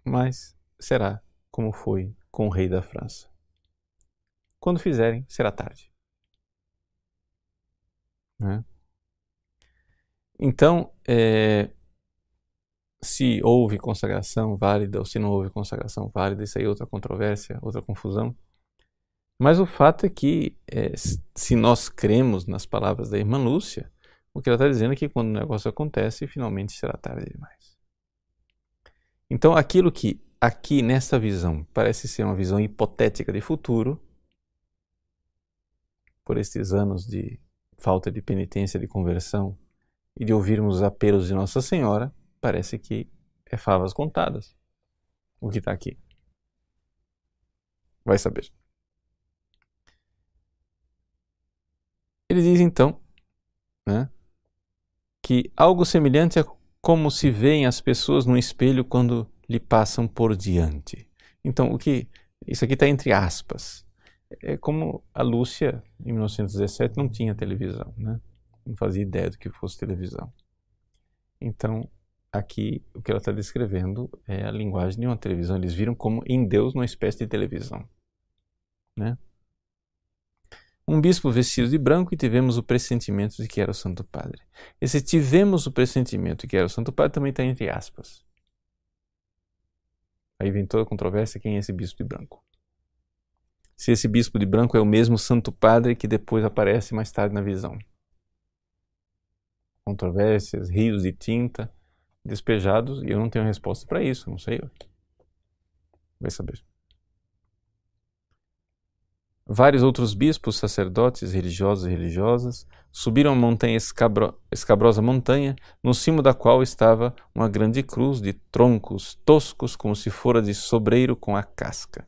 mas será como foi com o rei da França. Quando fizerem, será tarde. Né? Então, é, se houve consagração válida ou se não houve consagração válida, isso aí é outra controvérsia, outra confusão. Mas o fato é que, é, se nós cremos nas palavras da irmã Lúcia, o que ela está dizendo é que quando o negócio acontece, finalmente será tarde demais. Então, aquilo que aqui nessa visão parece ser uma visão hipotética de futuro, por estes anos de falta de penitência, de conversão e de ouvirmos os apelos de Nossa Senhora, parece que é favas contadas o que está aqui. Vai saber. Ele diz então né, que algo semelhante é como se veem as pessoas no espelho quando lhe passam por diante. Então, o que isso aqui está entre aspas. É como a Lúcia, em 1917, não tinha televisão, né? não fazia ideia do que fosse televisão. Então, aqui o que ela está descrevendo é a linguagem de uma televisão. Eles viram como em Deus uma espécie de televisão. Né? Um bispo vestido de branco e tivemos o pressentimento de que era o Santo Padre. Esse tivemos o pressentimento de que era o Santo Padre também está entre aspas. Aí vem toda a controvérsia quem é esse bispo de branco. Se esse bispo de branco é o mesmo Santo Padre que depois aparece mais tarde na visão. Controvérsias, rios de tinta despejados e eu não tenho resposta para isso, não sei. Vai saber. Vários outros bispos, sacerdotes, religiosos e religiosas subiram a montanha escabro, escabrosa montanha, no cimo da qual estava uma grande cruz de troncos toscos, como se fora de sobreiro com a casca.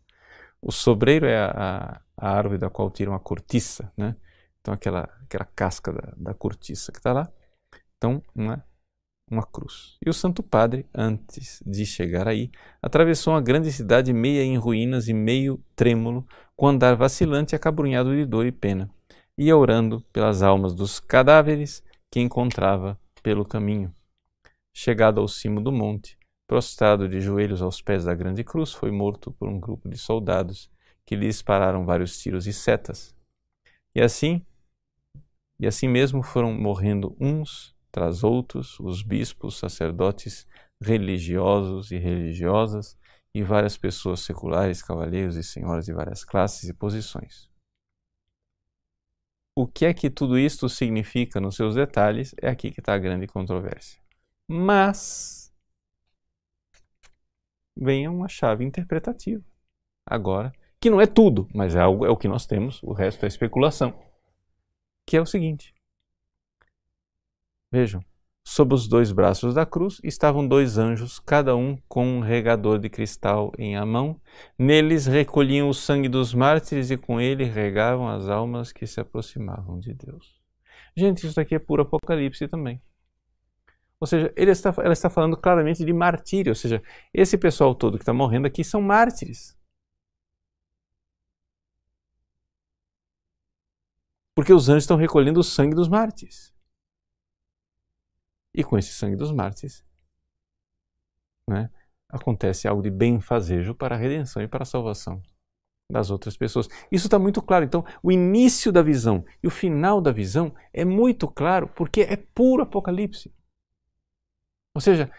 O sobreiro é a, a, a árvore da qual tiram a cortiça, né? Então aquela, aquela casca da, da cortiça que está lá. Então, uma uma cruz. E o Santo Padre, antes de chegar aí, atravessou uma grande cidade meia em ruínas e meio trêmulo, com andar vacilante e acabrunhado de dor e pena, ia orando pelas almas dos cadáveres que encontrava pelo caminho. Chegado ao cimo do monte, prostrado de joelhos aos pés da grande cruz, foi morto por um grupo de soldados que lhe dispararam vários tiros e setas. E assim, e assim mesmo foram morrendo uns tras outros, os bispos, sacerdotes, religiosos e religiosas, e várias pessoas seculares, cavalheiros e senhoras de várias classes e posições. O que é que tudo isto significa nos seus detalhes é aqui que está a grande controvérsia. Mas vem uma chave interpretativa. Agora, que não é tudo, mas é, algo, é o que nós temos, o resto é especulação. Que é o seguinte: Vejam, sob os dois braços da cruz estavam dois anjos, cada um com um regador de cristal em a mão. Neles recolhiam o sangue dos mártires e com ele regavam as almas que se aproximavam de Deus. Gente, isso aqui é puro Apocalipse também. Ou seja, está, ela está falando claramente de martírio. Ou seja, esse pessoal todo que está morrendo aqui são mártires. Porque os anjos estão recolhendo o sangue dos mártires. E com esse sangue dos mártires, né, acontece algo de bem-fazejo para a redenção e para a salvação das outras pessoas. Isso está muito claro. Então, o início da visão e o final da visão é muito claro porque é puro Apocalipse. Ou seja,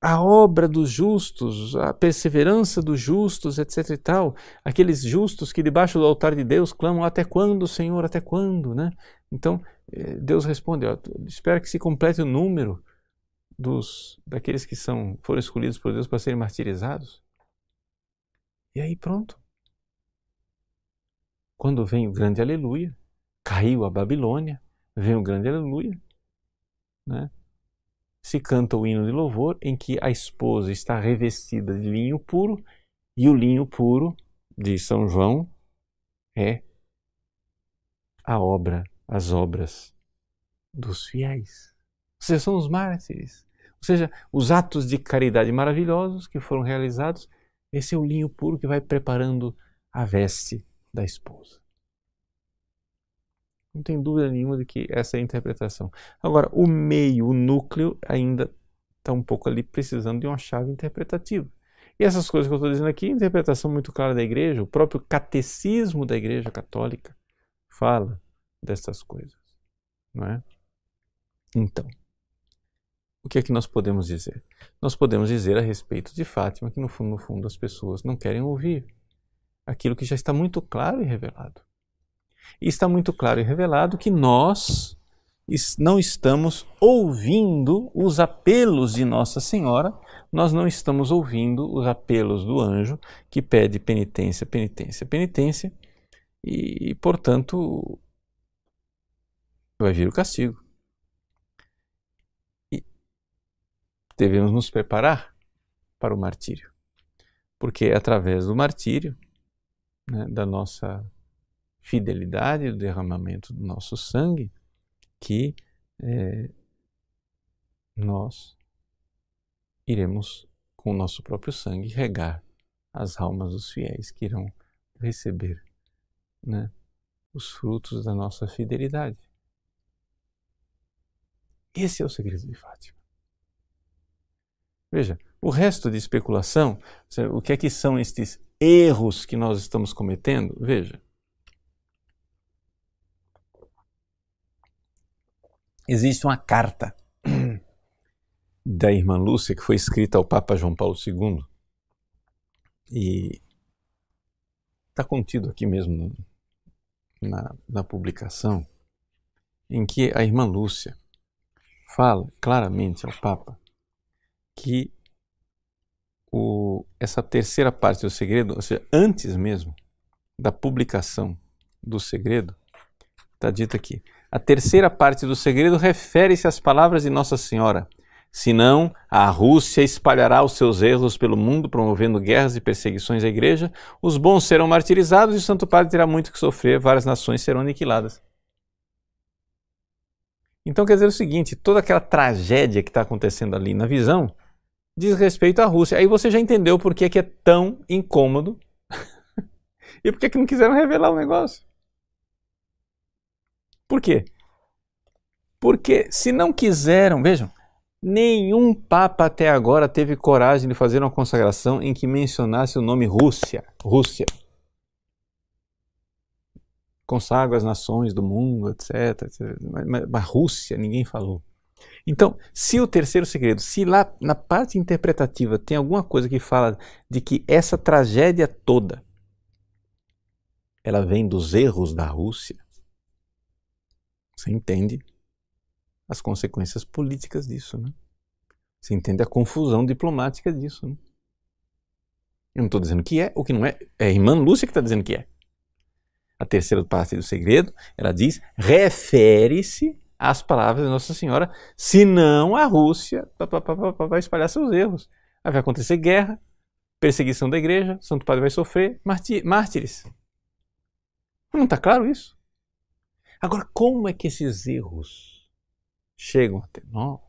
a obra dos justos, a perseverança dos justos, etc e tal, aqueles justos que debaixo do altar de Deus clamam até quando, Senhor, até quando, né? Então, Deus responde, espera que se complete o número dos daqueles que são foram escolhidos por Deus para serem martirizados. E aí pronto. Quando vem o grande aleluia, caiu a Babilônia, vem o grande aleluia, né? se canta o hino de louvor em que a esposa está revestida de linho puro e o linho puro de São João é a obra, as obras dos fiéis. Seja, são os mártires. Ou seja, os atos de caridade maravilhosos que foram realizados, esse é o linho puro que vai preparando a veste da esposa. Não tem dúvida nenhuma de que essa é a interpretação. Agora, o meio, o núcleo, ainda está um pouco ali precisando de uma chave interpretativa. E essas coisas que eu estou dizendo aqui, interpretação muito clara da igreja, o próprio catecismo da igreja católica fala dessas coisas. Não é? Então, o que é que nós podemos dizer? Nós podemos dizer a respeito de Fátima que, no fundo, no fundo, as pessoas não querem ouvir aquilo que já está muito claro e revelado. E está muito claro e revelado que nós não estamos ouvindo os apelos de Nossa Senhora, nós não estamos ouvindo os apelos do anjo que pede penitência, penitência, penitência, e, portanto, vai vir o castigo. E devemos nos preparar para o martírio, porque é através do martírio, né, da nossa fidelidade, do derramamento do nosso sangue, que é, nós iremos, com o nosso próprio sangue, regar as almas dos fiéis que irão receber né, os frutos da nossa fidelidade. Esse é o segredo de Fátima. Veja, o resto de especulação, o que é que são estes erros que nós estamos cometendo? Veja, existe uma carta da irmã Lúcia que foi escrita ao Papa João Paulo II e está contido aqui mesmo na, na publicação, em que a irmã Lúcia fala claramente ao Papa que o, essa terceira parte do segredo, ou seja, antes mesmo da publicação do segredo, está dito aqui: a terceira parte do segredo refere-se às palavras de Nossa Senhora. Senão, a Rússia espalhará os seus erros pelo mundo, promovendo guerras e perseguições à igreja. Os bons serão martirizados e o Santo Padre terá muito que sofrer, várias nações serão aniquiladas. Então quer dizer o seguinte: toda aquela tragédia que está acontecendo ali na visão diz respeito à Rússia. Aí você já entendeu por que, que é tão incômodo e por que, que não quiseram revelar o negócio. Por quê? Porque se não quiseram, vejam, nenhum papa até agora teve coragem de fazer uma consagração em que mencionasse o nome Rússia. Rússia. Consagra as nações do mundo, etc. etc. Mas, mas Rússia, ninguém falou. Então, se o terceiro segredo, se lá na parte interpretativa tem alguma coisa que fala de que essa tragédia toda ela vem dos erros da Rússia, você entende as consequências políticas disso, né? Você entende a confusão diplomática disso, né? Eu não estou dizendo que é, o que não é, é a irmã Lúcia que está dizendo que é. A terceira parte do segredo, ela diz, refere-se às palavras de Nossa Senhora, senão a Rússia vai espalhar seus erros. Aí vai acontecer guerra, perseguição da igreja, Santo Padre vai sofrer, mártires. Não está claro isso? Agora, como é que esses erros chegam até nós?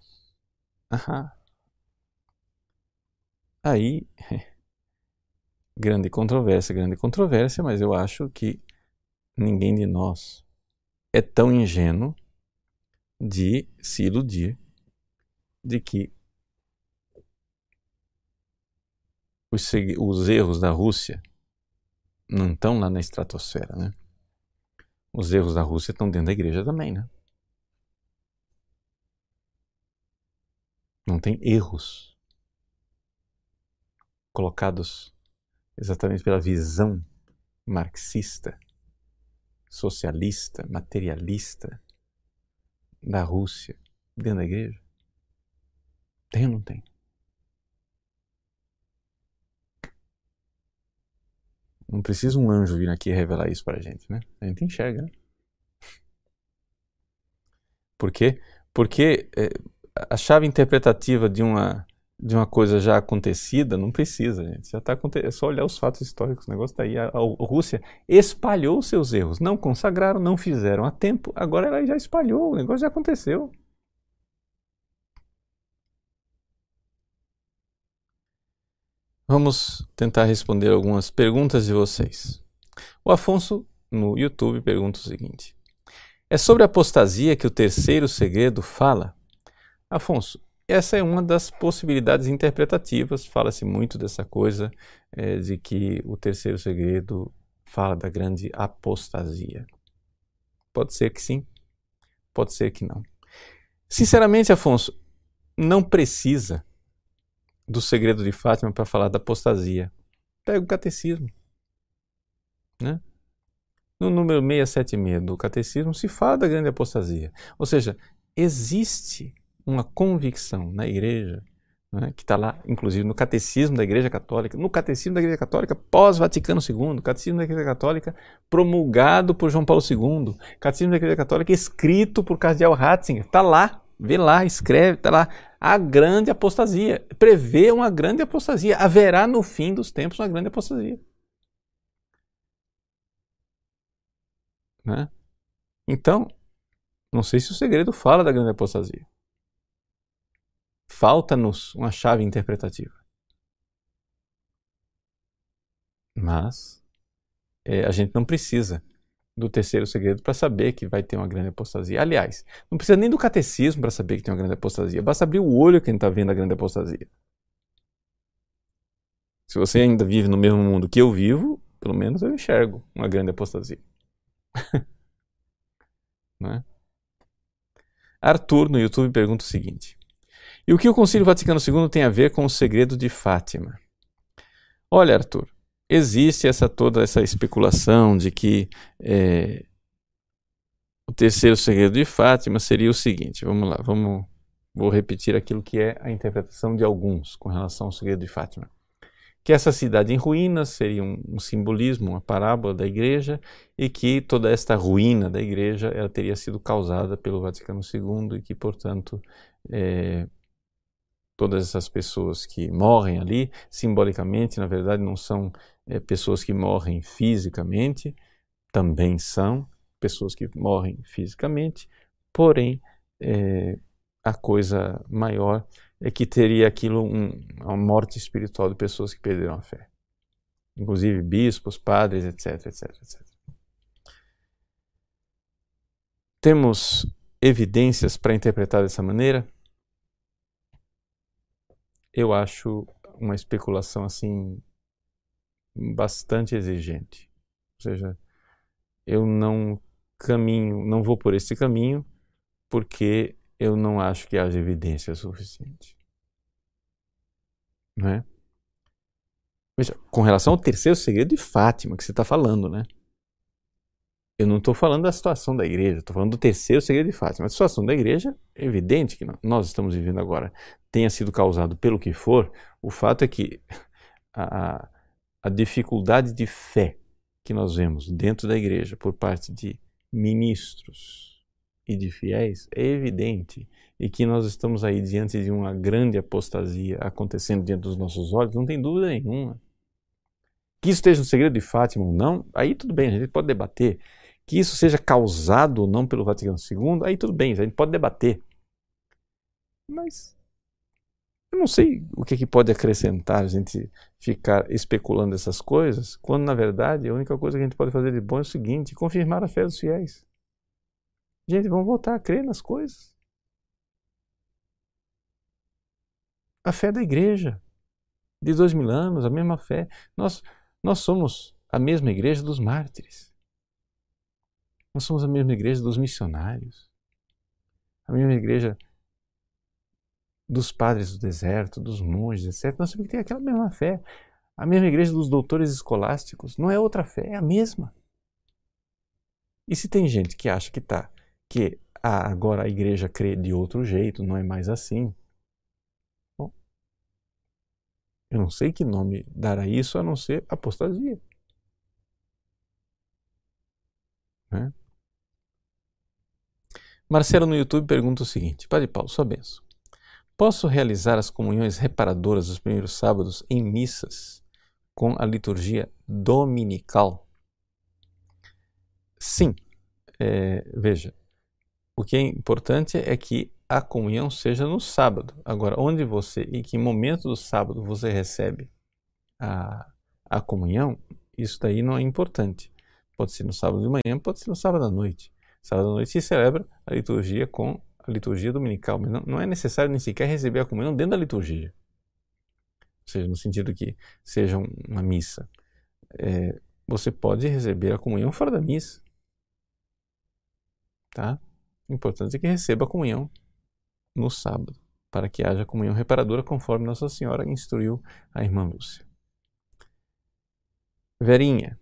Aí, grande controvérsia, grande controvérsia, mas eu acho que ninguém de nós é tão ingênuo de se iludir de que os, os erros da Rússia não estão lá na estratosfera, né? Os erros da Rússia estão dentro da igreja também, né? Não tem erros colocados exatamente pela visão marxista, socialista, materialista da Rússia dentro da igreja? Tem ou não tem? Não precisa um anjo vir aqui revelar isso para a gente, né? A gente enxerga, né? Por quê? Porque é, a chave interpretativa de uma, de uma coisa já acontecida, não precisa, gente. Já tá, é só olhar os fatos históricos, o negócio está aí. A, a, Rússia espalhou seus erros, não consagraram, não fizeram a tempo, agora ela já espalhou, o negócio já aconteceu. Vamos tentar responder algumas perguntas de vocês. O Afonso, no YouTube, pergunta o seguinte: É sobre a apostasia que o terceiro segredo fala? Afonso, essa é uma das possibilidades interpretativas. Fala-se muito dessa coisa é, de que o terceiro segredo fala da grande apostasia. Pode ser que sim, pode ser que não. Sinceramente, Afonso, não precisa do segredo de Fátima para falar da apostasia. Pega o catecismo. Né? No número 676 do catecismo se fala da grande apostasia. Ou seja, existe uma convicção na igreja, né, que está lá, inclusive, no catecismo da Igreja Católica, no catecismo da Igreja Católica pós-Vaticano II, catecismo da Igreja Católica promulgado por João Paulo II, catecismo da Igreja Católica escrito por Cardeal Ratzinger, está lá, vê lá, escreve, está lá, a grande apostasia, prevê uma grande apostasia, haverá no fim dos tempos uma grande apostasia. Né? Então, não sei se o segredo fala da grande apostasia. Falta-nos uma chave interpretativa. Mas é, a gente não precisa do terceiro segredo para saber que vai ter uma grande apostasia. Aliás, não precisa nem do catecismo para saber que tem uma grande apostasia. Basta abrir o olho que a gente está vendo a grande apostasia. Se você ainda vive no mesmo mundo que eu vivo, pelo menos eu enxergo uma grande apostasia. Não é? Arthur no YouTube pergunta o seguinte: e o que o Concílio Vaticano II tem a ver com o segredo de Fátima? Olha, Arthur, existe essa toda essa especulação de que é, o terceiro segredo de Fátima seria o seguinte. Vamos lá, vamos, vou repetir aquilo que é a interpretação de alguns com relação ao segredo de Fátima. Que essa cidade em ruínas seria um, um simbolismo, uma parábola da igreja, e que toda esta ruína da igreja ela teria sido causada pelo Vaticano II e que, portanto, é, todas essas pessoas que morrem ali, simbolicamente, na verdade, não são é, pessoas que morrem fisicamente, também são pessoas que morrem fisicamente, porém, é, a coisa maior é que teria aquilo um, uma morte espiritual de pessoas que perderam a fé. Inclusive bispos, padres, etc, etc, etc. Temos evidências para interpretar dessa maneira? Eu acho uma especulação assim bastante exigente. Ou seja, eu não caminho, não vou por esse caminho porque eu não acho que haja evidência suficiente. Não é? Veja, com relação ao terceiro segredo de Fátima que você está falando, né? Eu não estou falando da situação da igreja, estou falando do terceiro segredo de Fátima. A situação da igreja é evidente que nós estamos vivendo agora tenha sido causado pelo que for, o fato é que a, a dificuldade de fé que nós vemos dentro da igreja por parte de ministros e de fiéis é evidente e que nós estamos aí diante de uma grande apostasia acontecendo diante dos nossos olhos, não tem dúvida nenhuma. Que isso esteja no segredo de Fátima ou não, aí tudo bem, a gente pode debater que isso seja causado ou não pelo Vaticano II, aí tudo bem, a gente pode debater. Mas eu não sei o que, que pode acrescentar a gente ficar especulando essas coisas, quando na verdade a única coisa que a gente pode fazer de bom é o seguinte: confirmar a fé dos fiéis. Gente, vamos voltar a crer nas coisas. A fé da igreja, de dois mil anos, a mesma fé. Nós, nós somos a mesma igreja dos mártires. Nós somos a mesma igreja dos missionários, a mesma igreja dos padres do deserto, dos monges, etc. Nós temos que ter aquela mesma fé. A mesma igreja dos doutores escolásticos. Não é outra fé, é a mesma. E se tem gente que acha que tá, que ah, agora a igreja crê de outro jeito, não é mais assim. Bom, eu não sei que nome dar a isso a não ser apostasia. Né? Marcelo no YouTube pergunta o seguinte: Padre Paulo, sua benção. Posso realizar as comunhões reparadoras dos primeiros sábados em missas com a liturgia dominical? Sim. É, veja, o que é importante é que a comunhão seja no sábado. Agora, onde você e que momento do sábado você recebe a, a comunhão, isso daí não é importante. Pode ser no sábado de manhã, pode ser no sábado à noite. Sábado à noite se celebra a liturgia com a liturgia dominical, mas não, não é necessário nem sequer receber a comunhão dentro da liturgia. Ou seja, no sentido que seja uma missa. É, você pode receber a comunhão fora da missa. Tá? O importante é que receba a comunhão no sábado, para que haja comunhão reparadora, conforme Nossa Senhora instruiu a irmã Lúcia. Verinha.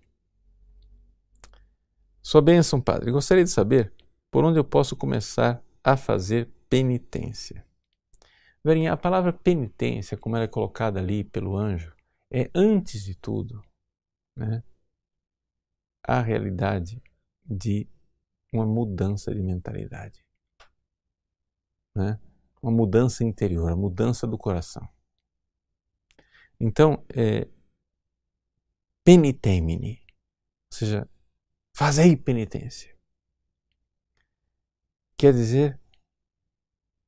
Sua bênção, Padre. Gostaria de saber por onde eu posso começar a fazer penitência. Verinha, a palavra penitência, como ela é colocada ali pelo anjo, é antes de tudo né, a realidade de uma mudança de mentalidade. Né? Uma mudança interior, a mudança do coração. Então, é, penitemini, ou seja, fazei penitência. Quer dizer,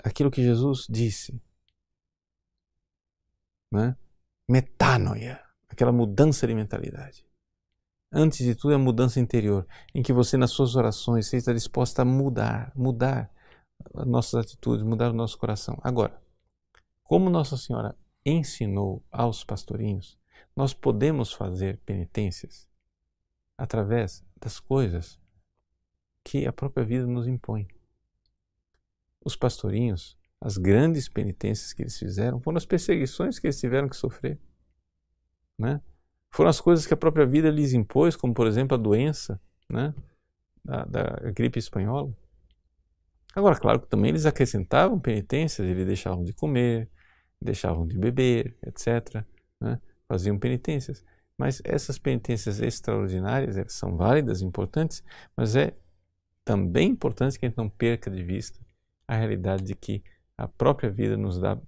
aquilo que Jesus disse, né? metanoia, aquela mudança de mentalidade. Antes de tudo, é a mudança interior, em que você, nas suas orações, esteja disposta a mudar, mudar as nossas atitudes, mudar o nosso coração. Agora, como Nossa Senhora ensinou aos pastorinhos, nós podemos fazer penitências através das coisas que a própria vida nos impõe. Os pastorinhos, as grandes penitências que eles fizeram foram as perseguições que eles tiveram que sofrer. Né? Foram as coisas que a própria vida lhes impôs, como por exemplo a doença né? da, da gripe espanhola. Agora, claro que também eles acrescentavam penitências, eles deixavam de comer, deixavam de beber, etc. Né? Faziam penitências. Mas essas penitências extraordinárias são válidas, importantes, mas é também importante que a gente não perca de vista a realidade de que a própria vida nos dá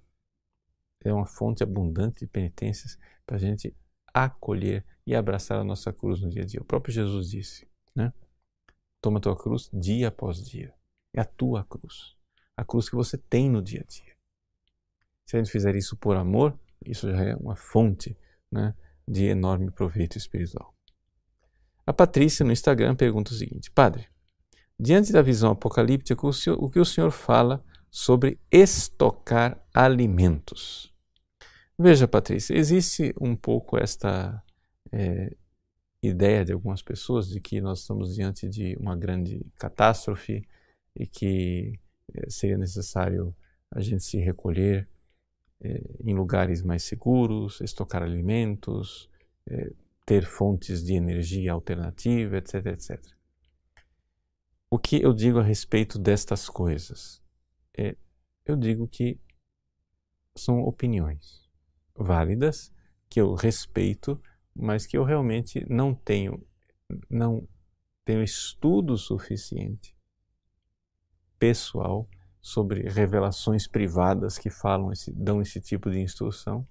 é uma fonte abundante de penitências para a gente acolher e abraçar a nossa cruz no dia a dia. O próprio Jesus disse, né? Toma a tua cruz dia após dia. É a tua cruz. A cruz que você tem no dia a dia. Se a gente fizer isso por amor, isso já é uma fonte né, de enorme proveito espiritual. A Patrícia no Instagram pergunta o seguinte: Padre, diante da visão apocalíptica, o, senhor, o que o senhor fala sobre estocar alimentos? Veja, Patrícia, existe um pouco esta é, ideia de algumas pessoas de que nós estamos diante de uma grande catástrofe e que é, seria necessário a gente se recolher em lugares mais seguros, estocar alimentos, é, ter fontes de energia alternativa, etc, etc. O que eu digo a respeito destas coisas? É, eu digo que são opiniões válidas, que eu respeito, mas que eu realmente não tenho, não tenho estudo suficiente pessoal sobre revelações privadas que falam esse, dão esse tipo de instrução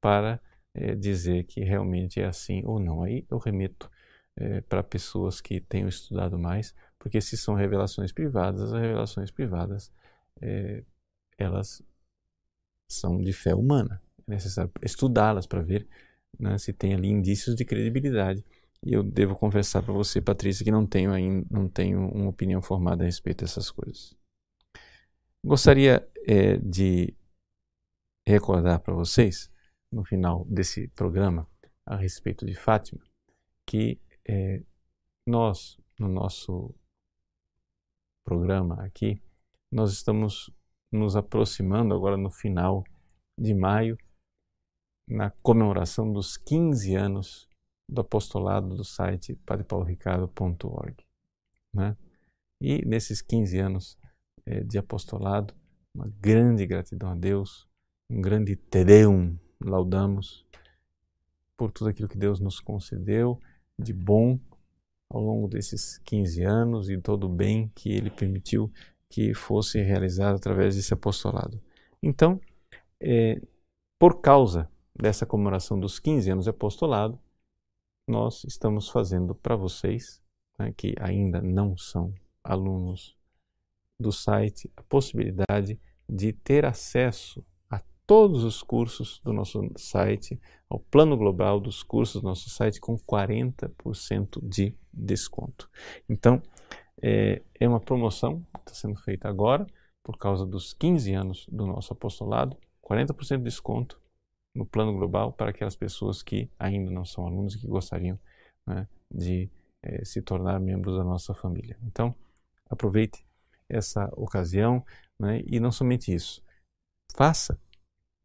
para é, dizer que realmente é assim ou não. Aí eu remeto é, para pessoas que tenham estudado mais, porque se são revelações privadas, as revelações privadas é, elas são de fé humana é necessário estudá-las para ver né, se tem ali indícios de credibilidade. E eu devo confessar para você, Patrícia, que não tenho ainda não tenho uma opinião formada a respeito dessas coisas. Gostaria é, de recordar para vocês, no final desse programa, a respeito de Fátima, que é, nós, no nosso programa aqui, nós estamos nos aproximando agora no final de maio na comemoração dos 15 anos do apostolado do site padrepauloricardo.org. Né? E nesses 15 anos de apostolado, uma grande gratidão a Deus, um grande te deum, laudamos por tudo aquilo que Deus nos concedeu de bom ao longo desses 15 anos e todo o bem que Ele permitiu que fosse realizado através desse apostolado. Então, é, por causa dessa comemoração dos 15 anos de apostolado, nós estamos fazendo para vocês, né, que ainda não são alunos do site, a possibilidade de ter acesso a todos os cursos do nosso site, ao plano global dos cursos do nosso site, com 40% de desconto. Então, é, é uma promoção que está sendo feita agora, por causa dos 15 anos do nosso apostolado, 40% de desconto no plano global para aquelas pessoas que ainda não são alunos e que gostariam né, de é, se tornar membros da nossa família. Então, aproveite essa ocasião né, e não somente isso, faça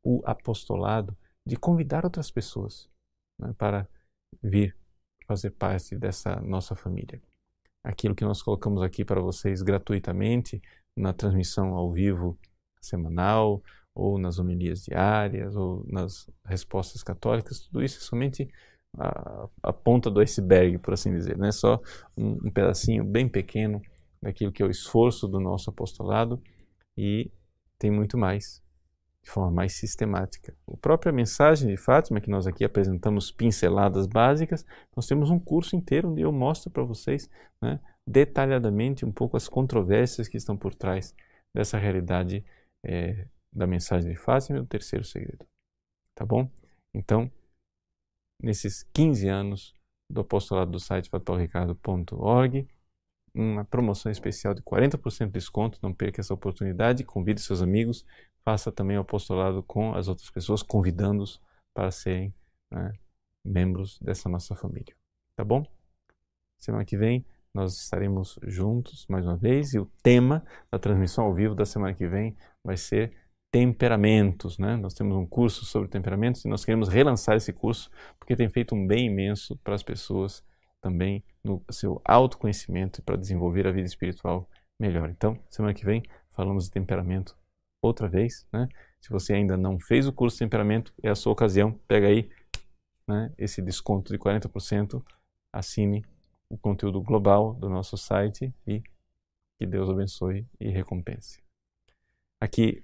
o apostolado de convidar outras pessoas né, para vir fazer parte dessa nossa família. Aquilo que nós colocamos aqui para vocês gratuitamente na transmissão ao vivo semanal, ou nas homilias diárias, ou nas respostas católicas, tudo isso é somente a, a ponta do iceberg, por assim dizer, né? só um, um pedacinho bem pequeno daquilo que é o esforço do nosso apostolado e tem muito mais, de forma mais sistemática. A própria mensagem de Fátima, que nós aqui apresentamos pinceladas básicas, nós temos um curso inteiro onde eu mostro para vocês né, detalhadamente um pouco as controvérsias que estão por trás dessa realidade é, da mensagem de Fátima e do terceiro segredo. Tá bom? Então, nesses 15 anos do apostolado do site fatorricardo.org, uma promoção especial de 40% de desconto. Não perca essa oportunidade. Convide seus amigos. Faça também o apostolado com as outras pessoas, convidando-os para serem né, membros dessa nossa família. Tá bom? Semana que vem nós estaremos juntos mais uma vez e o tema da transmissão ao vivo da semana que vem vai ser temperamentos, né? Nós temos um curso sobre temperamentos e nós queremos relançar esse curso porque tem feito um bem imenso para as pessoas também no seu autoconhecimento para desenvolver a vida espiritual melhor. Então, semana que vem falamos de temperamento outra vez, né? Se você ainda não fez o curso de temperamento, é a sua ocasião. Pega aí né, esse desconto de 40%, assine o conteúdo global do nosso site e que Deus abençoe e recompense. Aqui,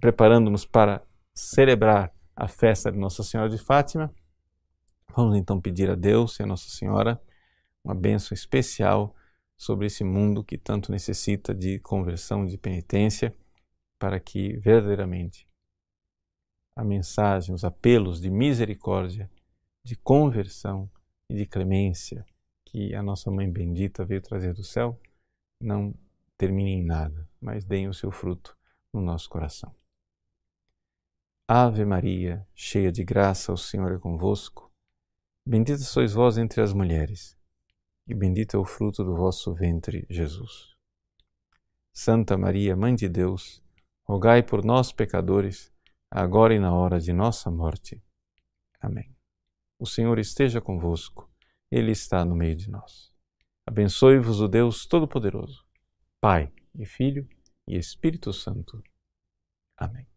preparando-nos para celebrar a festa de Nossa Senhora de Fátima, vamos então pedir a Deus e a Nossa Senhora uma bênção especial sobre esse mundo que tanto necessita de conversão, de penitência, para que verdadeiramente a mensagem, os apelos de misericórdia, de conversão e de clemência que a nossa Mãe Bendita veio trazer do céu, não terminem em nada, mas deem o seu fruto no nosso coração. Ave Maria, cheia de graça, o Senhor é convosco. Bendita sois vós entre as mulheres e bendito é o fruto do vosso ventre, Jesus. Santa Maria, Mãe de Deus, rogai por nós, pecadores, agora e na hora de nossa morte. Amém. O Senhor esteja convosco, Ele está no meio de nós. Abençoe-vos o Deus Todo-Poderoso, Pai e Filho e Espírito Santo. Amém.